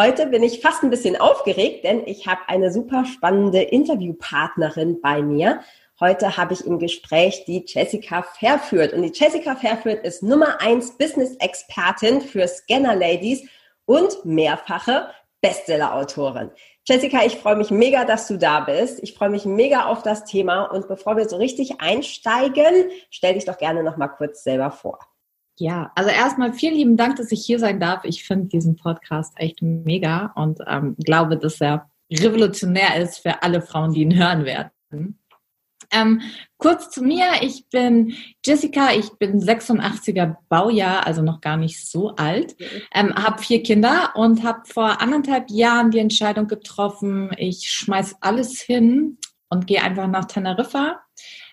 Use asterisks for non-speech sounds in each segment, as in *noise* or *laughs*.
Heute bin ich fast ein bisschen aufgeregt, denn ich habe eine super spannende Interviewpartnerin bei mir. Heute habe ich im Gespräch die Jessica Fairführt. Und die Jessica Fairführt ist Nummer eins Business-Expertin für Scanner-Ladies und mehrfache Bestseller-Autorin. Jessica, ich freue mich mega, dass du da bist. Ich freue mich mega auf das Thema. Und bevor wir so richtig einsteigen, stell dich doch gerne noch mal kurz selber vor. Ja, also erstmal vielen lieben Dank, dass ich hier sein darf. Ich finde diesen Podcast echt mega und ähm, glaube, dass er revolutionär ist für alle Frauen, die ihn hören werden. Ähm, kurz zu mir, ich bin Jessica, ich bin 86er Baujahr, also noch gar nicht so alt, ähm, habe vier Kinder und habe vor anderthalb Jahren die Entscheidung getroffen, ich schmeiß alles hin und gehe einfach nach Teneriffa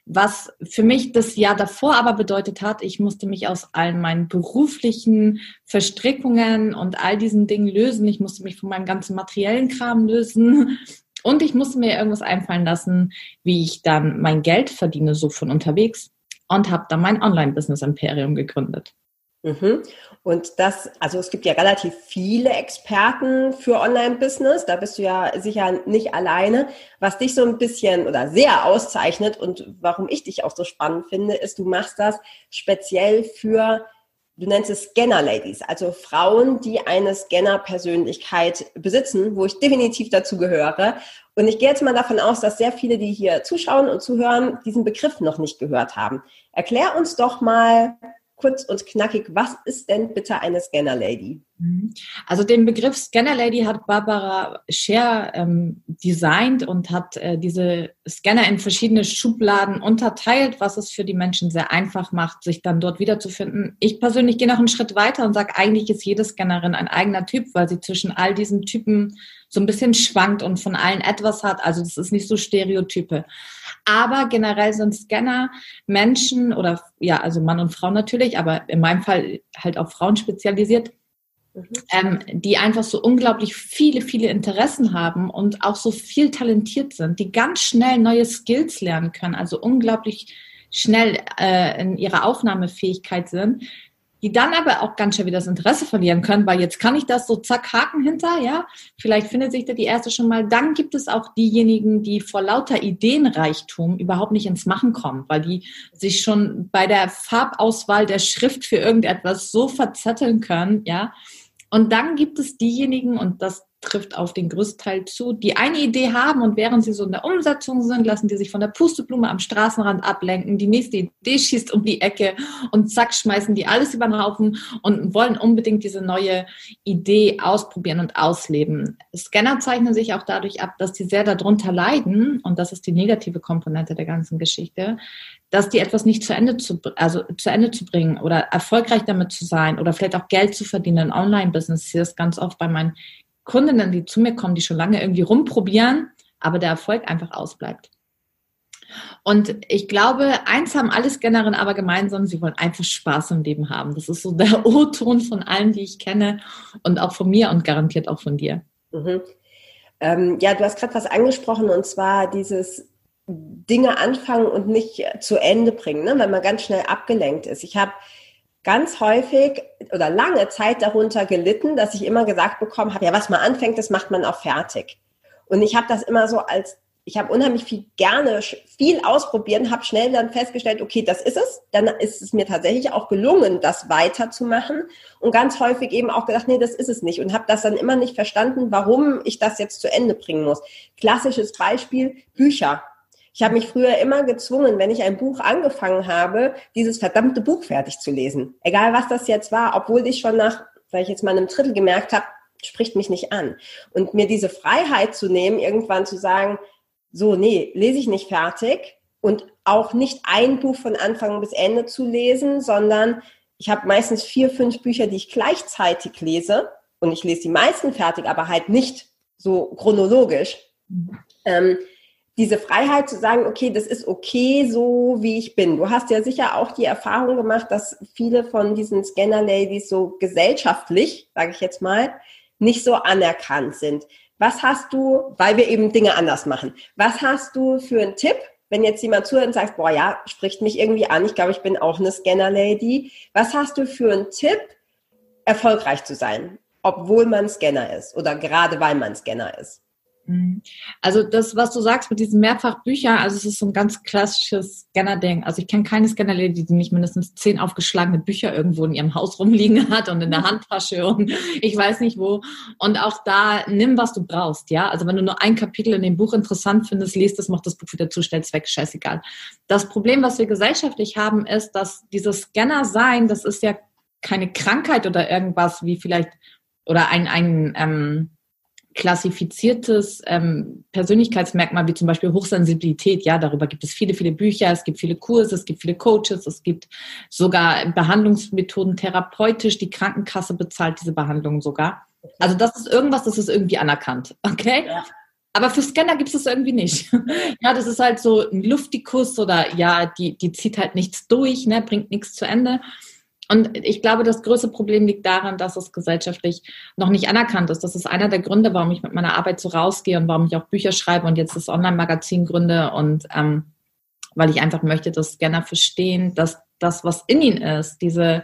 was für mich das Jahr davor aber bedeutet hat, ich musste mich aus allen meinen beruflichen Verstrickungen und all diesen Dingen lösen. Ich musste mich von meinem ganzen materiellen Kram lösen. Und ich musste mir irgendwas einfallen lassen, wie ich dann mein Geld verdiene, so von unterwegs. Und habe dann mein Online-Business-Imperium gegründet. Mhm. Und das, also es gibt ja relativ viele Experten für Online-Business. Da bist du ja sicher nicht alleine. Was dich so ein bisschen oder sehr auszeichnet und warum ich dich auch so spannend finde, ist, du machst das speziell für, du nennst es Scanner-Ladies, also Frauen, die eine Scanner-Persönlichkeit besitzen, wo ich definitiv dazu gehöre. Und ich gehe jetzt mal davon aus, dass sehr viele, die hier zuschauen und zuhören, diesen Begriff noch nicht gehört haben. Erklär uns doch mal, kurz und knackig, was ist denn bitte eine Scanner Lady? Mhm. Also den Begriff Scanner Lady hat Barbara Scher ähm, designt und hat äh, diese Scanner in verschiedene Schubladen unterteilt, was es für die Menschen sehr einfach macht, sich dann dort wiederzufinden. Ich persönlich gehe noch einen Schritt weiter und sage, eigentlich ist jede Scannerin ein eigener Typ, weil sie zwischen all diesen Typen so ein bisschen schwankt und von allen etwas hat. Also das ist nicht so Stereotype. Aber generell sind Scanner Menschen oder ja, also Mann und Frau natürlich, aber in meinem Fall halt auf Frauen spezialisiert, mhm. ähm, die einfach so unglaublich viele, viele Interessen haben und auch so viel talentiert sind, die ganz schnell neue Skills lernen können, also unglaublich schnell äh, in ihrer Aufnahmefähigkeit sind, die dann aber auch ganz schnell wieder das Interesse verlieren können, weil jetzt kann ich das so zack Haken hinter, ja. Vielleicht findet sich da die erste schon mal. Dann gibt es auch diejenigen, die vor lauter Ideenreichtum überhaupt nicht ins Machen kommen, weil die sich schon bei der Farbauswahl der Schrift für irgendetwas so verzetteln können, ja. Und dann gibt es diejenigen, und das trifft auf den Größteil zu, die eine Idee haben und während sie so in der Umsetzung sind, lassen die sich von der Pusteblume am Straßenrand ablenken. Die nächste Idee schießt um die Ecke und zack, schmeißen die alles über den Haufen und wollen unbedingt diese neue Idee ausprobieren und ausleben. Scanner zeichnen sich auch dadurch ab, dass die sehr darunter leiden und das ist die negative Komponente der ganzen Geschichte, dass die etwas nicht zu Ende zu, also zu Ende zu bringen oder erfolgreich damit zu sein oder vielleicht auch Geld zu verdienen in Online-Business. Ich sehe ganz oft bei meinen Kundinnen, die zu mir kommen, die schon lange irgendwie rumprobieren, aber der Erfolg einfach ausbleibt. Und ich glaube, eins haben alle Scannerinnen aber gemeinsam, sie wollen einfach Spaß im Leben haben. Das ist so der *laughs* O-Ton von allen, die ich kenne und auch von mir und garantiert auch von dir. Mhm. Ähm, ja, du hast gerade was angesprochen und zwar dieses Dinge anfangen und nicht zu Ende bringen, ne? wenn man ganz schnell abgelenkt ist. Ich habe ganz häufig oder lange Zeit darunter gelitten, dass ich immer gesagt bekommen habe, ja, was man anfängt, das macht man auch fertig. Und ich habe das immer so als, ich habe unheimlich viel gerne viel ausprobiert, habe schnell dann festgestellt, okay, das ist es. Dann ist es mir tatsächlich auch gelungen, das weiterzumachen und ganz häufig eben auch gedacht, nee, das ist es nicht und habe das dann immer nicht verstanden, warum ich das jetzt zu Ende bringen muss. Klassisches Beispiel, Bücher. Ich habe mich früher immer gezwungen, wenn ich ein Buch angefangen habe, dieses verdammte Buch fertig zu lesen. Egal was das jetzt war, obwohl ich schon nach, sag ich jetzt mal, einem Drittel gemerkt habe, spricht mich nicht an. Und mir diese Freiheit zu nehmen, irgendwann zu sagen, so, nee, lese ich nicht fertig und auch nicht ein Buch von Anfang bis Ende zu lesen, sondern ich habe meistens vier, fünf Bücher, die ich gleichzeitig lese und ich lese die meisten fertig, aber halt nicht so chronologisch. Mhm. Ähm, diese Freiheit zu sagen, okay, das ist okay, so wie ich bin. Du hast ja sicher auch die Erfahrung gemacht, dass viele von diesen Scanner-Ladies so gesellschaftlich, sage ich jetzt mal, nicht so anerkannt sind. Was hast du, weil wir eben Dinge anders machen, was hast du für einen Tipp, wenn jetzt jemand zuhört und sagt, boah, ja, spricht mich irgendwie an, ich glaube, ich bin auch eine Scanner-Lady. Was hast du für einen Tipp, erfolgreich zu sein, obwohl man Scanner ist oder gerade weil man Scanner ist? Mhm. Also das, was du sagst mit diesen Mehrfachbüchern, also es ist so ein ganz klassisches Scanner-Ding. Also ich kenne keine Scanner-Lady, die nicht mindestens zehn aufgeschlagene Bücher irgendwo in ihrem Haus rumliegen *laughs* hat und in der Handtasche und ich weiß nicht wo. Und auch da, nimm, was du brauchst, ja. Also wenn du nur ein Kapitel in dem Buch interessant findest, liest es, mach das Buch wieder zu, stellst weg, scheißegal. Das Problem, was wir gesellschaftlich haben, ist, dass dieses Scanner-Sein, das ist ja keine Krankheit oder irgendwas wie vielleicht, oder ein, ein, ähm, klassifiziertes ähm, Persönlichkeitsmerkmal wie zum Beispiel Hochsensibilität. Ja, darüber gibt es viele, viele Bücher, es gibt viele Kurse, es gibt viele Coaches, es gibt sogar Behandlungsmethoden therapeutisch. Die Krankenkasse bezahlt diese Behandlungen sogar. Also das ist irgendwas, das ist irgendwie anerkannt. Okay? Ja. Aber für Scanner gibt es das irgendwie nicht. *laughs* ja, das ist halt so ein Luftikus oder ja, die, die zieht halt nichts durch, ne, bringt nichts zu Ende. Und ich glaube, das größte Problem liegt daran, dass es gesellschaftlich noch nicht anerkannt ist. Das ist einer der Gründe, warum ich mit meiner Arbeit so rausgehe und warum ich auch Bücher schreibe und jetzt das Online-Magazin gründe und ähm, weil ich einfach möchte, dass Scanner verstehen, dass das, was in ihnen ist, diese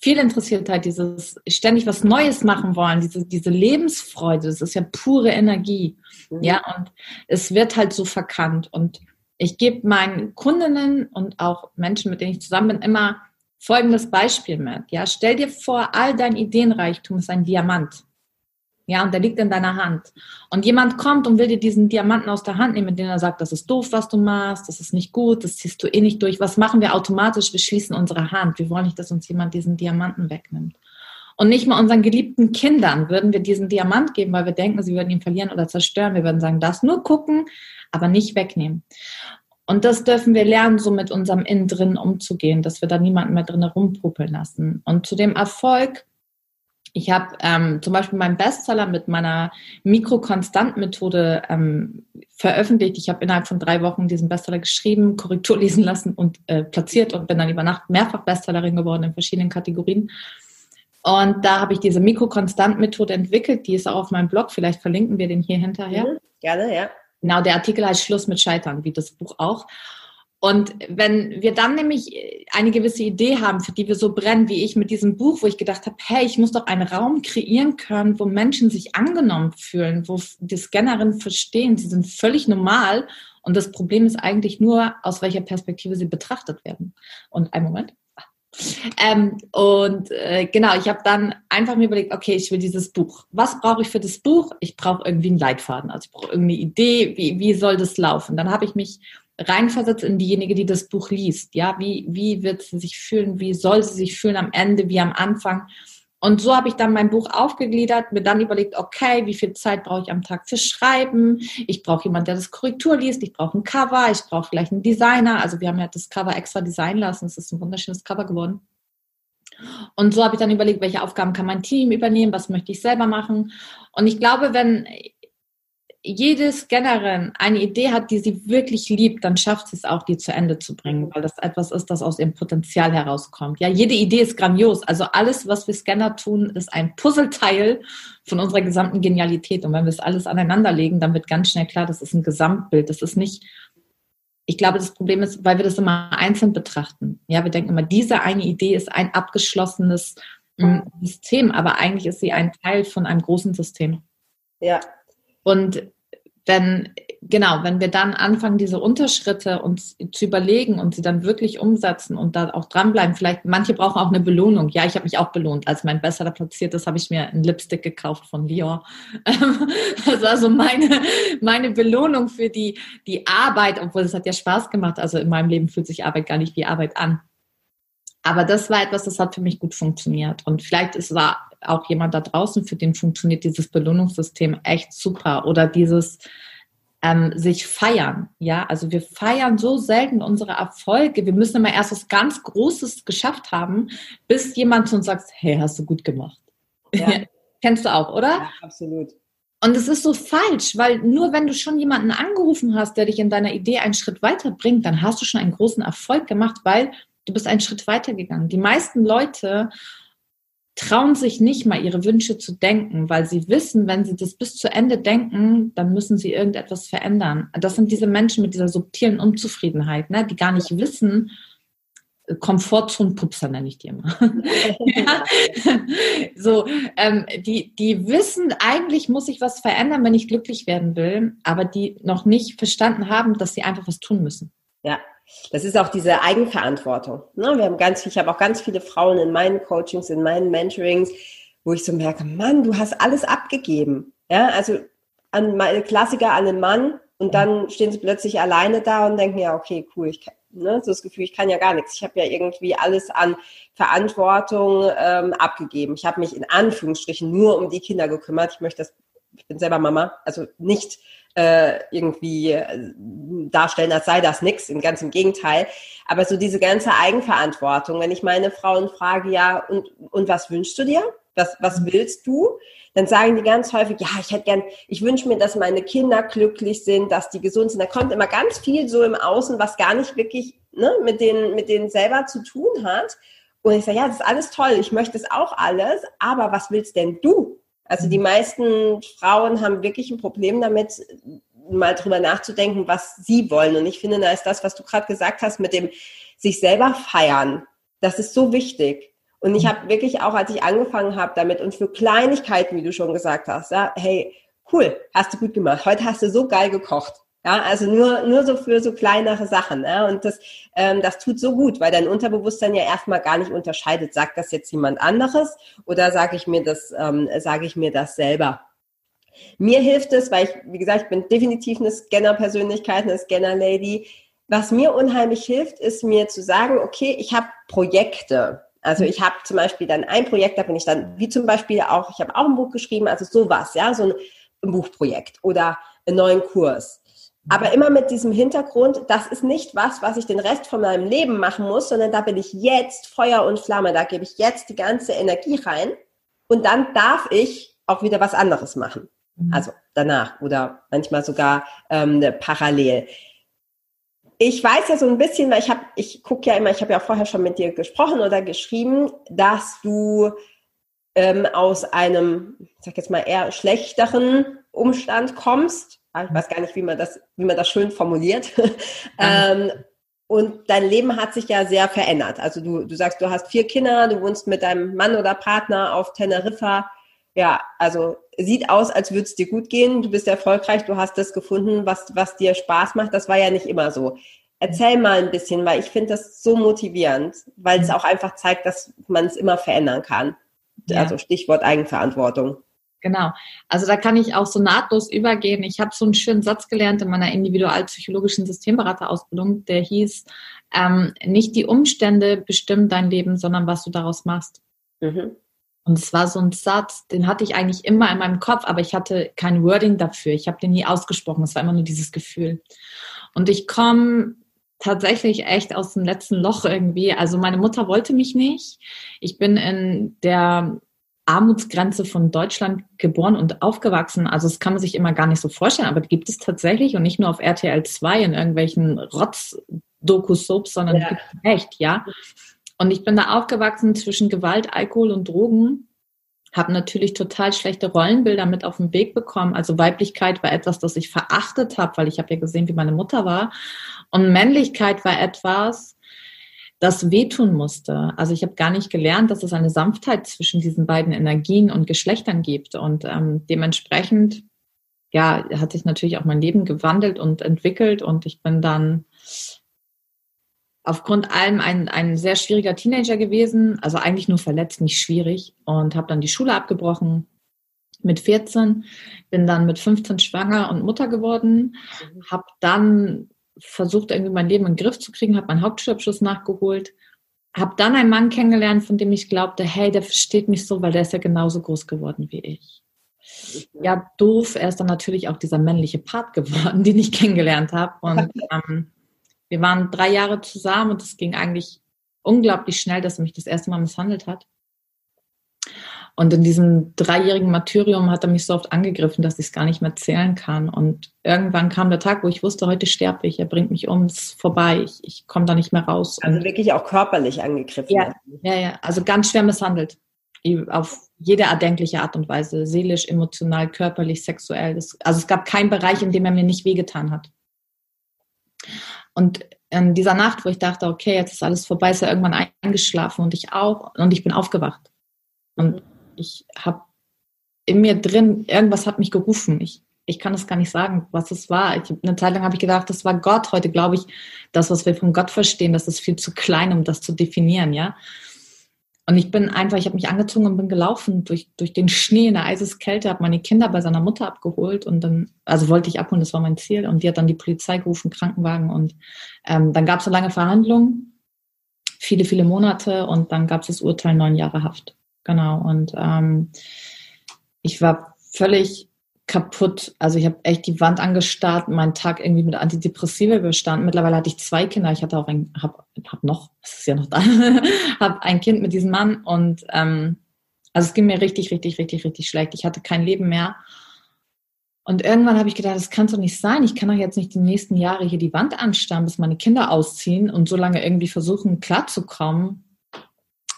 Vielinteressiertheit, dieses ständig was Neues machen wollen, diese, diese Lebensfreude, das ist ja pure Energie. Mhm. Ja, und es wird halt so verkannt. Und ich gebe meinen Kundinnen und auch Menschen, mit denen ich zusammen bin, immer folgendes Beispiel mit. Ja, stell dir vor, all dein Ideenreichtum ist ein Diamant. Ja, und der liegt in deiner Hand. Und jemand kommt und will dir diesen Diamanten aus der Hand nehmen, mit dem er sagt, das ist doof, was du machst, das ist nicht gut, das ziehst du eh nicht durch. Was machen wir automatisch? Wir schließen unsere Hand. Wir wollen nicht, dass uns jemand diesen Diamanten wegnimmt. Und nicht mal unseren geliebten Kindern würden wir diesen Diamant geben, weil wir denken, sie würden ihn verlieren oder zerstören. Wir würden sagen, das nur gucken, aber nicht wegnehmen. Und das dürfen wir lernen, so mit unserem Innen drin umzugehen, dass wir da niemanden mehr drin rumpuppeln lassen. Und zu dem Erfolg, ich habe ähm, zum Beispiel meinen Bestseller mit meiner Mikrokonstant-Methode ähm, veröffentlicht. Ich habe innerhalb von drei Wochen diesen Bestseller geschrieben, Korrektur *laughs* lesen lassen und äh, platziert und bin dann über Nacht mehrfach Bestsellerin geworden in verschiedenen Kategorien. Und da habe ich diese Mikrokonstant-Methode entwickelt. Die ist auch auf meinem Blog. Vielleicht verlinken wir den hier hinterher. Mhm, gerne, ja. Genau, der Artikel heißt Schluss mit Scheitern, wie das Buch auch. Und wenn wir dann nämlich eine gewisse Idee haben, für die wir so brennen, wie ich mit diesem Buch, wo ich gedacht habe, hey, ich muss doch einen Raum kreieren können, wo Menschen sich angenommen fühlen, wo die Scannerinnen verstehen, sie sind völlig normal. Und das Problem ist eigentlich nur, aus welcher Perspektive sie betrachtet werden. Und ein Moment. Ähm, und äh, genau, ich habe dann einfach mir überlegt, okay, ich will dieses Buch. Was brauche ich für das Buch? Ich brauche irgendwie einen Leitfaden, also ich brauche irgendeine Idee, wie, wie soll das laufen? Dann habe ich mich reinversetzt in diejenige, die das Buch liest. Ja, wie, wie wird sie sich fühlen? Wie soll sie sich fühlen am Ende, wie am Anfang? Und so habe ich dann mein Buch aufgegliedert, mir dann überlegt, okay, wie viel Zeit brauche ich am Tag für Schreiben? Ich brauche jemanden, der das Korrektur liest, ich brauche ein Cover, ich brauche vielleicht einen Designer. Also wir haben ja das Cover extra designen lassen, es ist ein wunderschönes Cover geworden. Und so habe ich dann überlegt, welche Aufgaben kann mein Team übernehmen, was möchte ich selber machen. Und ich glaube, wenn jede Scannerin eine Idee hat, die sie wirklich liebt, dann schafft sie es auch, die zu Ende zu bringen, weil das etwas ist, das aus ihrem Potenzial herauskommt. Ja, jede Idee ist grandios. Also alles, was wir Scanner tun, ist ein Puzzleteil von unserer gesamten Genialität. Und wenn wir es alles aneinanderlegen, dann wird ganz schnell klar, das ist ein Gesamtbild. Das ist nicht, ich glaube, das Problem ist, weil wir das immer einzeln betrachten. Ja, wir denken immer, diese eine Idee ist ein abgeschlossenes mm, System, aber eigentlich ist sie ein Teil von einem großen System. Ja. Und wenn, genau, wenn wir dann anfangen, diese Unterschritte uns zu überlegen und sie dann wirklich umsetzen und da auch dranbleiben, vielleicht, manche brauchen auch eine Belohnung. Ja, ich habe mich auch belohnt. Als mein Bestseller platziert ist, habe ich mir einen Lipstick gekauft von Lior. *laughs* Das war so meine, meine Belohnung für die, die Arbeit, obwohl es hat ja Spaß gemacht. Also in meinem Leben fühlt sich Arbeit gar nicht wie Arbeit an. Aber das war etwas, das hat für mich gut funktioniert. Und vielleicht ist da auch jemand da draußen, für den funktioniert dieses Belohnungssystem echt super. Oder dieses ähm, sich feiern. Ja, also wir feiern so selten unsere Erfolge. Wir müssen immer erst was ganz Großes geschafft haben, bis jemand zu uns sagt, hey, hast du gut gemacht. Ja. *laughs* Kennst du auch, oder? Ja, absolut. Und es ist so falsch, weil nur wenn du schon jemanden angerufen hast, der dich in deiner Idee einen Schritt weiterbringt, dann hast du schon einen großen Erfolg gemacht, weil du bist einen Schritt weitergegangen. Die meisten Leute trauen sich nicht mal ihre Wünsche zu denken, weil sie wissen, wenn sie das bis zu Ende denken, dann müssen sie irgendetwas verändern. Das sind diese Menschen mit dieser subtilen Unzufriedenheit, ne, die gar nicht wissen, Komfortzonenpupser nenne ich die immer. *laughs* ja. So, ähm, die, die wissen, eigentlich muss ich was verändern, wenn ich glücklich werden will, aber die noch nicht verstanden haben, dass sie einfach was tun müssen. Ja, das ist auch diese Eigenverantwortung. Ne? Wir haben ganz, ich habe auch ganz viele Frauen in meinen Coachings, in meinen Mentorings, wo ich so merke, Mann, du hast alles abgegeben. Ja, also an meine Klassiker an den Mann und dann stehen sie plötzlich alleine da und denken, ja, okay, cool, ich kann, ne, so das Gefühl, ich kann ja gar nichts. Ich habe ja irgendwie alles an Verantwortung ähm, abgegeben. Ich habe mich in Anführungsstrichen nur um die Kinder gekümmert. Ich möchte das, ich bin selber Mama, also nicht äh, irgendwie äh, darstellen, als sei das nichts, im ganz im Gegenteil. Aber so diese ganze Eigenverantwortung, wenn ich meine Frauen frage, ja, und, und was wünschst du dir? Was, was willst du? Dann sagen die ganz häufig, ja, ich hätte gern, ich wünsche mir, dass meine Kinder glücklich sind, dass die gesund sind. Da kommt immer ganz viel so im Außen, was gar nicht wirklich ne, mit, denen, mit denen selber zu tun hat. Und ich sage, ja, das ist alles toll, ich möchte es auch alles, aber was willst denn du? Also die meisten Frauen haben wirklich ein Problem damit, mal drüber nachzudenken, was sie wollen. Und ich finde, da ist das, was du gerade gesagt hast, mit dem sich selber feiern. Das ist so wichtig. Und ich habe wirklich auch, als ich angefangen habe damit und für Kleinigkeiten, wie du schon gesagt hast, ja, hey, cool, hast du gut gemacht. Heute hast du so geil gekocht. Ja, also nur, nur so für so kleinere Sachen. Ja, und das, ähm, das tut so gut, weil dein Unterbewusstsein ja erstmal gar nicht unterscheidet, sagt das jetzt jemand anderes oder sage ich mir das, ähm, sage ich mir das selber. Mir hilft es, weil ich, wie gesagt, ich bin definitiv eine Scanner-Persönlichkeit, eine Scanner-Lady. Was mir unheimlich hilft, ist mir zu sagen, okay, ich habe Projekte. Also ich habe zum Beispiel dann ein Projekt, da bin ich dann, wie zum Beispiel auch, ich habe auch ein Buch geschrieben, also sowas, ja, so ein Buchprojekt oder einen neuen Kurs. Aber immer mit diesem Hintergrund, das ist nicht was, was ich den Rest von meinem Leben machen muss, sondern da bin ich jetzt Feuer und Flamme, da gebe ich jetzt die ganze Energie rein und dann darf ich auch wieder was anderes machen. Mhm. Also danach oder manchmal sogar ähm, parallel. Ich weiß ja so ein bisschen, weil ich habe, ich gucke ja immer, ich habe ja auch vorher schon mit dir gesprochen oder geschrieben, dass du ähm, aus einem, ich sag jetzt mal eher schlechteren Umstand kommst ich weiß gar nicht, wie man das, wie man das schön formuliert. *laughs* ähm, und dein Leben hat sich ja sehr verändert. Also du, du sagst, du hast vier Kinder, du wohnst mit deinem Mann oder Partner auf Teneriffa. Ja, also sieht aus, als würde es dir gut gehen. Du bist erfolgreich, du hast das gefunden, was, was dir Spaß macht. Das war ja nicht immer so. Erzähl mal ein bisschen, weil ich finde das so motivierend, weil es auch einfach zeigt, dass man es immer verändern kann. Ja. Also Stichwort Eigenverantwortung. Genau. Also da kann ich auch so nahtlos übergehen. Ich habe so einen schönen Satz gelernt in meiner individualpsychologischen Systemberaterausbildung, der hieß, ähm, nicht die Umstände bestimmen dein Leben, sondern was du daraus machst. Mhm. Und es war so ein Satz, den hatte ich eigentlich immer in meinem Kopf, aber ich hatte kein Wording dafür. Ich habe den nie ausgesprochen. Es war immer nur dieses Gefühl. Und ich komme tatsächlich echt aus dem letzten Loch irgendwie. Also meine Mutter wollte mich nicht. Ich bin in der Armutsgrenze von Deutschland geboren und aufgewachsen. Also das kann man sich immer gar nicht so vorstellen, aber die gibt es tatsächlich und nicht nur auf RTL 2 in irgendwelchen Rotz-Doku-Soaps, sondern ja. gibt es echt, ja. Und ich bin da aufgewachsen zwischen Gewalt, Alkohol und Drogen. Habe natürlich total schlechte Rollenbilder mit auf den Weg bekommen. Also Weiblichkeit war etwas, das ich verachtet habe, weil ich habe ja gesehen, wie meine Mutter war. Und Männlichkeit war etwas, das wehtun musste. Also ich habe gar nicht gelernt, dass es eine Sanftheit zwischen diesen beiden Energien und Geschlechtern gibt. Und ähm, dementsprechend, ja, hat sich natürlich auch mein Leben gewandelt und entwickelt. Und ich bin dann aufgrund allem ein, ein sehr schwieriger Teenager gewesen. Also eigentlich nur verletzt, nicht schwierig. Und habe dann die Schule abgebrochen mit 14, bin dann mit 15 schwanger und Mutter geworden, mhm. habe dann versucht, irgendwie mein Leben in den Griff zu kriegen, habe meinen Hauptschulabschluss nachgeholt, habe dann einen Mann kennengelernt, von dem ich glaubte, hey, der versteht mich so, weil der ist ja genauso groß geworden wie ich. Ja, doof, er ist dann natürlich auch dieser männliche Part *laughs* geworden, den ich kennengelernt habe. Und *laughs* ähm, wir waren drei Jahre zusammen und es ging eigentlich unglaublich schnell, dass er mich das erste Mal misshandelt hat. Und in diesem dreijährigen Martyrium hat er mich so oft angegriffen, dass ich es gar nicht mehr zählen kann. Und irgendwann kam der Tag, wo ich wusste, heute sterbe ich, er bringt mich um, es ist vorbei, ich, ich komme da nicht mehr raus. Also wirklich auch körperlich angegriffen. Ja, ja, ja, also ganz schwer misshandelt. Auf jede erdenkliche Art und Weise, seelisch, emotional, körperlich, sexuell. Das, also es gab keinen Bereich, in dem er mir nicht wehgetan hat. Und in dieser Nacht, wo ich dachte, okay, jetzt ist alles vorbei, ist er irgendwann eingeschlafen und ich auch und ich bin aufgewacht. Und ich habe in mir drin, irgendwas hat mich gerufen. Ich, ich kann es gar nicht sagen, was es war. Ich, eine Zeit lang habe ich gedacht, das war Gott. Heute glaube ich, das, was wir von Gott verstehen, das ist viel zu klein, um das zu definieren, ja. Und ich bin einfach, ich habe mich angezogen und bin gelaufen durch, durch den Schnee in der Eiseskälte, habe meine Kinder bei seiner Mutter abgeholt und dann, also wollte ich abholen, das war mein Ziel. Und die hat dann die Polizei gerufen, Krankenwagen. Und ähm, dann gab es eine lange Verhandlung, viele, viele Monate und dann gab es das Urteil neun Jahre Haft. Genau. Und ähm, ich war völlig kaputt. Also ich habe echt die Wand angestarrt, meinen Tag irgendwie mit Antidepressiva überstanden. Mittlerweile hatte ich zwei Kinder. Ich hatte auch ein, hab, hab noch, das ist ja noch da, *laughs* habe ein Kind mit diesem Mann und ähm, also es ging mir richtig, richtig, richtig, richtig schlecht. Ich hatte kein Leben mehr. Und irgendwann habe ich gedacht, das kann doch nicht sein. Ich kann doch jetzt nicht die nächsten Jahre hier die Wand anstarren, bis meine Kinder ausziehen und so lange irgendwie versuchen, klarzukommen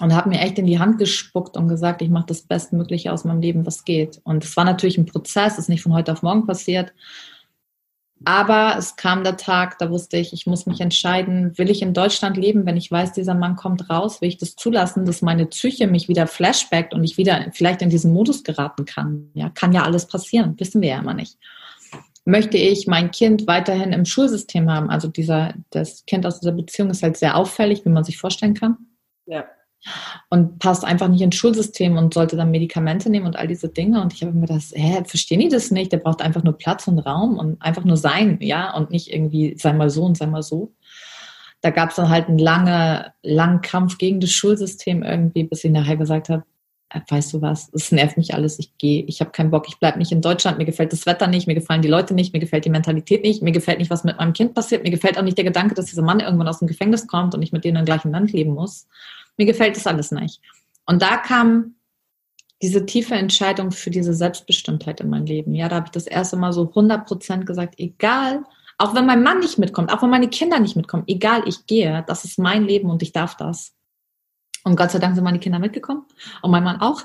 und habe mir echt in die Hand gespuckt und gesagt, ich mache das Bestmögliche aus meinem Leben, was geht. Und es war natürlich ein Prozess, ist nicht von heute auf morgen passiert. Aber es kam der Tag, da wusste ich, ich muss mich entscheiden, will ich in Deutschland leben, wenn ich weiß, dieser Mann kommt raus, will ich das zulassen, dass meine Psyche mich wieder flashbackt und ich wieder vielleicht in diesen Modus geraten kann. Ja, kann ja alles passieren, wissen wir ja immer nicht. Möchte ich mein Kind weiterhin im Schulsystem haben? Also dieser, das Kind aus dieser Beziehung ist halt sehr auffällig, wie man sich vorstellen kann. Ja und passt einfach nicht ins Schulsystem und sollte dann Medikamente nehmen und all diese Dinge. Und ich habe mir gedacht, hä, verstehen die das nicht? Der braucht einfach nur Platz und Raum und einfach nur sein, ja, und nicht irgendwie sei mal so und sei mal so. Da gab es dann halt einen langen, langen Kampf gegen das Schulsystem irgendwie, bis ich nachher gesagt habe, äh, weißt du was, es nervt mich alles, ich gehe, ich habe keinen Bock, ich bleibe nicht in Deutschland, mir gefällt das Wetter nicht, mir gefallen die Leute nicht, mir gefällt die Mentalität nicht, mir gefällt nicht, was mit meinem Kind passiert, mir gefällt auch nicht der Gedanke, dass dieser Mann irgendwann aus dem Gefängnis kommt und ich mit denen im gleichen Land leben muss. Mir gefällt das alles nicht. Und da kam diese tiefe Entscheidung für diese Selbstbestimmtheit in mein Leben. Ja, da habe ich das erste Mal so 100 Prozent gesagt, egal, auch wenn mein Mann nicht mitkommt, auch wenn meine Kinder nicht mitkommen, egal, ich gehe, das ist mein Leben und ich darf das. Und Gott sei Dank sind meine Kinder mitgekommen und mein Mann auch.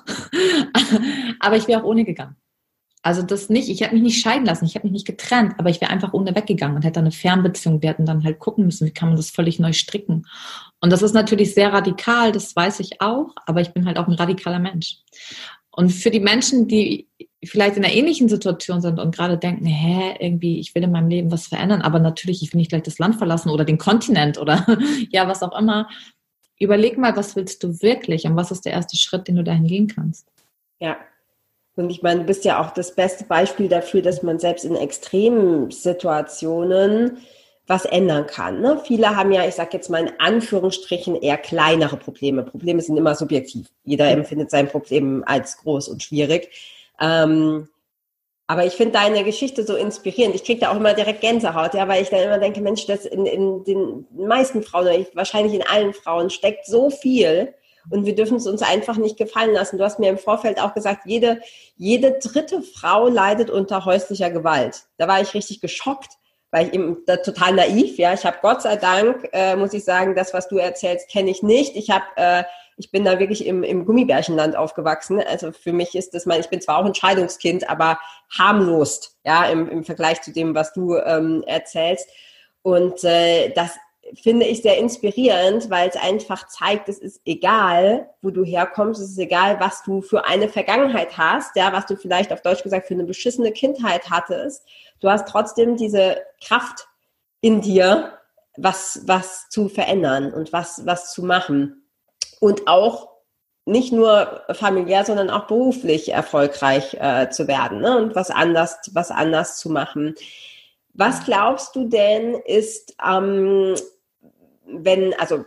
*laughs* Aber ich wäre auch ohne gegangen. Also das nicht, ich hätte mich nicht scheiden lassen, ich hätte mich nicht getrennt, aber ich wäre einfach ohne weggegangen und hätte eine Fernbeziehung. Wir hätten dann halt gucken müssen, wie kann man das völlig neu stricken. Und das ist natürlich sehr radikal, das weiß ich auch, aber ich bin halt auch ein radikaler Mensch. Und für die Menschen, die vielleicht in einer ähnlichen Situation sind und gerade denken, hä, irgendwie, ich will in meinem Leben was verändern, aber natürlich, ich will nicht gleich das Land verlassen oder den Kontinent oder *laughs* ja, was auch immer. Überleg mal, was willst du wirklich und was ist der erste Schritt, den du dahin gehen kannst? Ja, und ich meine, du bist ja auch das beste Beispiel dafür, dass man selbst in extremen Situationen was ändern kann. Ne? Viele haben ja, ich sage jetzt mal in Anführungsstrichen, eher kleinere Probleme. Probleme sind immer subjektiv. Jeder empfindet sein Problem als groß und schwierig. Ähm, aber ich finde deine Geschichte so inspirierend. Ich kriege da auch immer direkt Gänsehaut, ja, weil ich dann immer denke, Mensch, das in, in den meisten Frauen, wahrscheinlich in allen Frauen, steckt so viel und wir dürfen es uns einfach nicht gefallen lassen. Du hast mir im Vorfeld auch gesagt, jede, jede dritte Frau leidet unter häuslicher Gewalt. Da war ich richtig geschockt, weil ich eben da, total naiv, ja. Ich habe Gott sei Dank, äh, muss ich sagen, das, was du erzählst, kenne ich nicht. Ich habe äh, ich bin da wirklich im, im Gummibärchenland aufgewachsen. Also für mich ist das mein, ich bin zwar auch ein Scheidungskind, aber harmlos, ja, im, im Vergleich zu dem, was du ähm, erzählst. Und äh, das finde ich sehr inspirierend, weil es einfach zeigt, es ist egal, wo du herkommst, es ist egal, was du für eine Vergangenheit hast, ja, was du vielleicht auf Deutsch gesagt für eine beschissene Kindheit hattest. Du hast trotzdem diese Kraft in dir, was, was zu verändern und was, was zu machen. Und auch nicht nur familiär, sondern auch beruflich erfolgreich äh, zu werden ne? und was anders, was anders zu machen. Was glaubst du denn ist ähm, wenn, also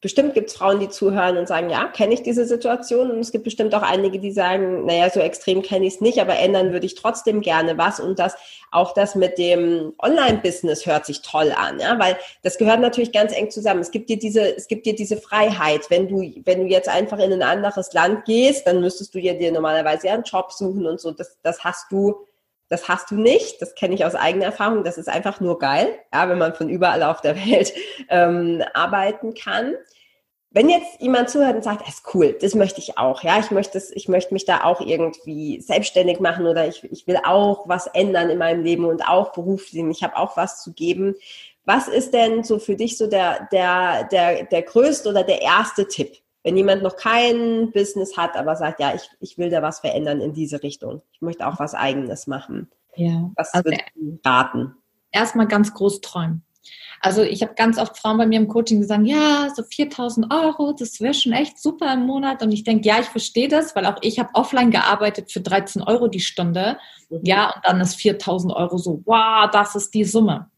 bestimmt gibt es Frauen, die zuhören und sagen, ja, kenne ich diese Situation. Und es gibt bestimmt auch einige, die sagen, naja, so extrem kenne ich es nicht, aber ändern würde ich trotzdem gerne was. Und das, auch das mit dem Online-Business hört sich toll an, ja, weil das gehört natürlich ganz eng zusammen. Es gibt dir diese, es gibt dir diese Freiheit. Wenn du, wenn du jetzt einfach in ein anderes Land gehst, dann müsstest du dir normalerweise ja einen Job suchen und so. Das, das hast du das hast du nicht. Das kenne ich aus eigener Erfahrung. Das ist einfach nur geil, ja, wenn man von überall auf der *laughs* Welt ähm, arbeiten kann. Wenn jetzt jemand zuhört und sagt, das ist cool, das möchte ich auch, ja, ich möchte, ich möchte mich da auch irgendwie selbstständig machen oder ich, ich will auch was ändern in meinem Leben und auch beruflich, ich habe auch was zu geben. Was ist denn so für dich so der, der, der, der größte oder der erste Tipp? Wenn jemand noch kein Business hat, aber sagt, ja, ich, ich will da was verändern in diese Richtung. Ich möchte auch was Eigenes machen. Ja. Was also würdest du raten? Erstmal ganz groß träumen. Also ich habe ganz oft Frauen bei mir im Coaching gesagt, ja, so 4000 Euro, das wäre schon echt super im Monat. Und ich denke, ja, ich verstehe das, weil auch ich habe offline gearbeitet für 13 Euro die Stunde. Mhm. Ja, und dann ist 4000 Euro so, wow, das ist die Summe.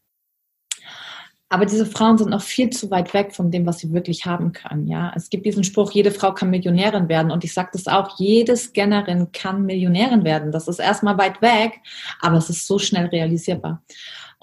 Aber diese Frauen sind noch viel zu weit weg von dem, was sie wirklich haben können. Ja, es gibt diesen Spruch: Jede Frau kann Millionärin werden. Und ich sage das auch: Jede Scannerin kann Millionärin werden. Das ist erstmal weit weg, aber es ist so schnell realisierbar.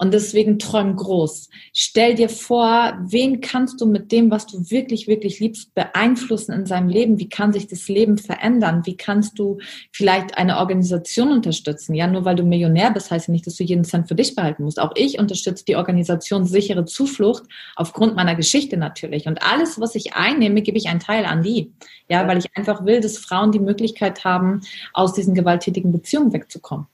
Und deswegen träum groß. Stell dir vor, wen kannst du mit dem, was du wirklich, wirklich liebst, beeinflussen in seinem Leben? Wie kann sich das Leben verändern? Wie kannst du vielleicht eine Organisation unterstützen? Ja, nur weil du Millionär bist, heißt ja nicht, dass du jeden Cent für dich behalten musst. Auch ich unterstütze die Organisation sichere Zuflucht aufgrund meiner Geschichte natürlich. Und alles, was ich einnehme, gebe ich einen Teil an die. Ja, weil ich einfach will, dass Frauen die Möglichkeit haben, aus diesen gewalttätigen Beziehungen wegzukommen.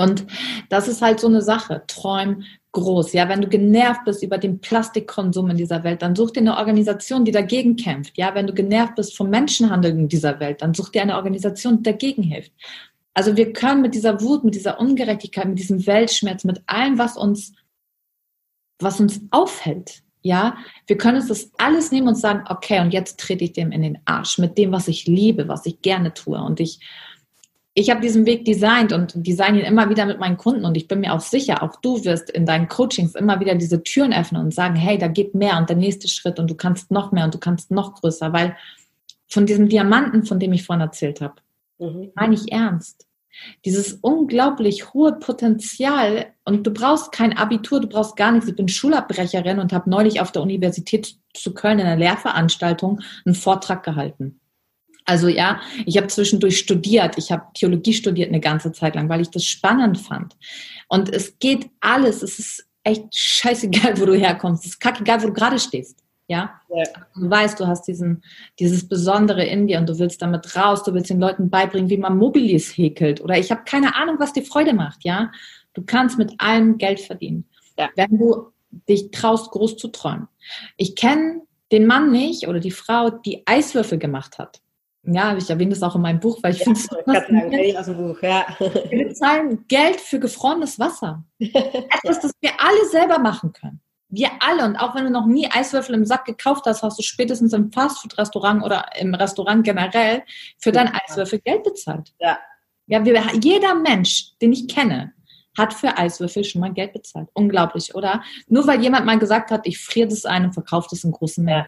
Und das ist halt so eine Sache. Träum groß. Ja, wenn du genervt bist über den Plastikkonsum in dieser Welt, dann such dir eine Organisation, die dagegen kämpft. Ja, wenn du genervt bist vom Menschenhandel in dieser Welt, dann such dir eine Organisation, die dagegen hilft. Also wir können mit dieser Wut, mit dieser Ungerechtigkeit, mit diesem Weltschmerz, mit allem, was uns, was uns aufhält, ja, wir können uns das alles nehmen und sagen, okay, und jetzt trete ich dem in den Arsch mit dem, was ich liebe, was ich gerne tue. Und ich ich habe diesen Weg designt und design ihn immer wieder mit meinen Kunden und ich bin mir auch sicher, auch du wirst in deinen Coachings immer wieder diese Türen öffnen und sagen, hey, da geht mehr und der nächste Schritt und du kannst noch mehr und du kannst noch größer, weil von diesem Diamanten, von dem ich vorhin erzählt habe, mhm. meine ich ernst. Dieses unglaublich hohe Potenzial und du brauchst kein Abitur, du brauchst gar nichts. Ich bin Schulabbrecherin und habe neulich auf der Universität zu Köln in einer Lehrveranstaltung einen Vortrag gehalten. Also ja, ich habe zwischendurch studiert, ich habe Theologie studiert eine ganze Zeit lang, weil ich das spannend fand. Und es geht alles, es ist echt scheißegal, wo du herkommst. Es ist kackegal, wo du gerade stehst. Ja? ja? Du weißt, du hast diesen, dieses Besondere in dir und du willst damit raus, du willst den Leuten beibringen, wie man Mobilis häkelt. Oder ich habe keine Ahnung, was dir Freude macht, ja. Du kannst mit allem Geld verdienen. Ja. Wenn du dich traust, groß zu träumen. Ich kenne den Mann nicht oder die Frau, die Eiswürfel gemacht hat. Ja, ich erwähne das auch in meinem Buch, weil ich ja, finde es aus dem Buch, ja. Wir bezahlen Geld für gefrorenes Wasser. Etwas, das wir alle selber machen können. Wir alle. Und auch wenn du noch nie Eiswürfel im Sack gekauft hast, hast du spätestens im Fastfood-Restaurant oder im Restaurant generell für dein Eiswürfel Geld bezahlt. Ja. Ja, wir, jeder Mensch, den ich kenne, hat für Eiswürfel schon mal Geld bezahlt. Unglaublich, oder? Nur weil jemand mal gesagt hat, ich friere das ein und verkaufe das in großen Mengen.